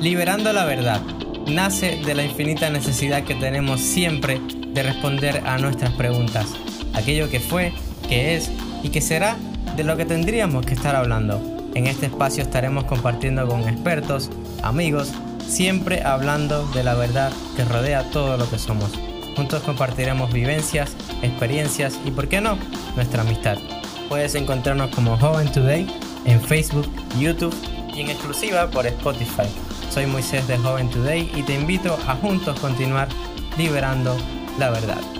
Liberando la verdad nace de la infinita necesidad que tenemos siempre de responder a nuestras preguntas, aquello que fue, que es y que será de lo que tendríamos que estar hablando. En este espacio estaremos compartiendo con expertos, amigos, siempre hablando de la verdad que rodea todo lo que somos. Juntos compartiremos vivencias, experiencias y, por qué no, nuestra amistad. Puedes encontrarnos como Joven Today en Facebook, YouTube y en exclusiva por Spotify. Soy Moisés de Joven Today y te invito a juntos continuar liberando la verdad.